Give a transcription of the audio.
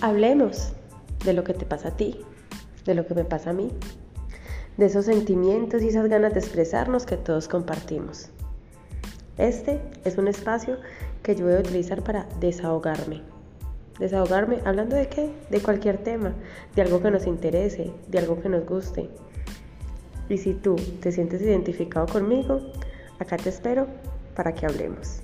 Hablemos de lo que te pasa a ti, de lo que me pasa a mí, de esos sentimientos y esas ganas de expresarnos que todos compartimos. Este es un espacio que yo voy a utilizar para desahogarme. Desahogarme hablando de qué? De cualquier tema, de algo que nos interese, de algo que nos guste. Y si tú te sientes identificado conmigo, acá te espero para que hablemos.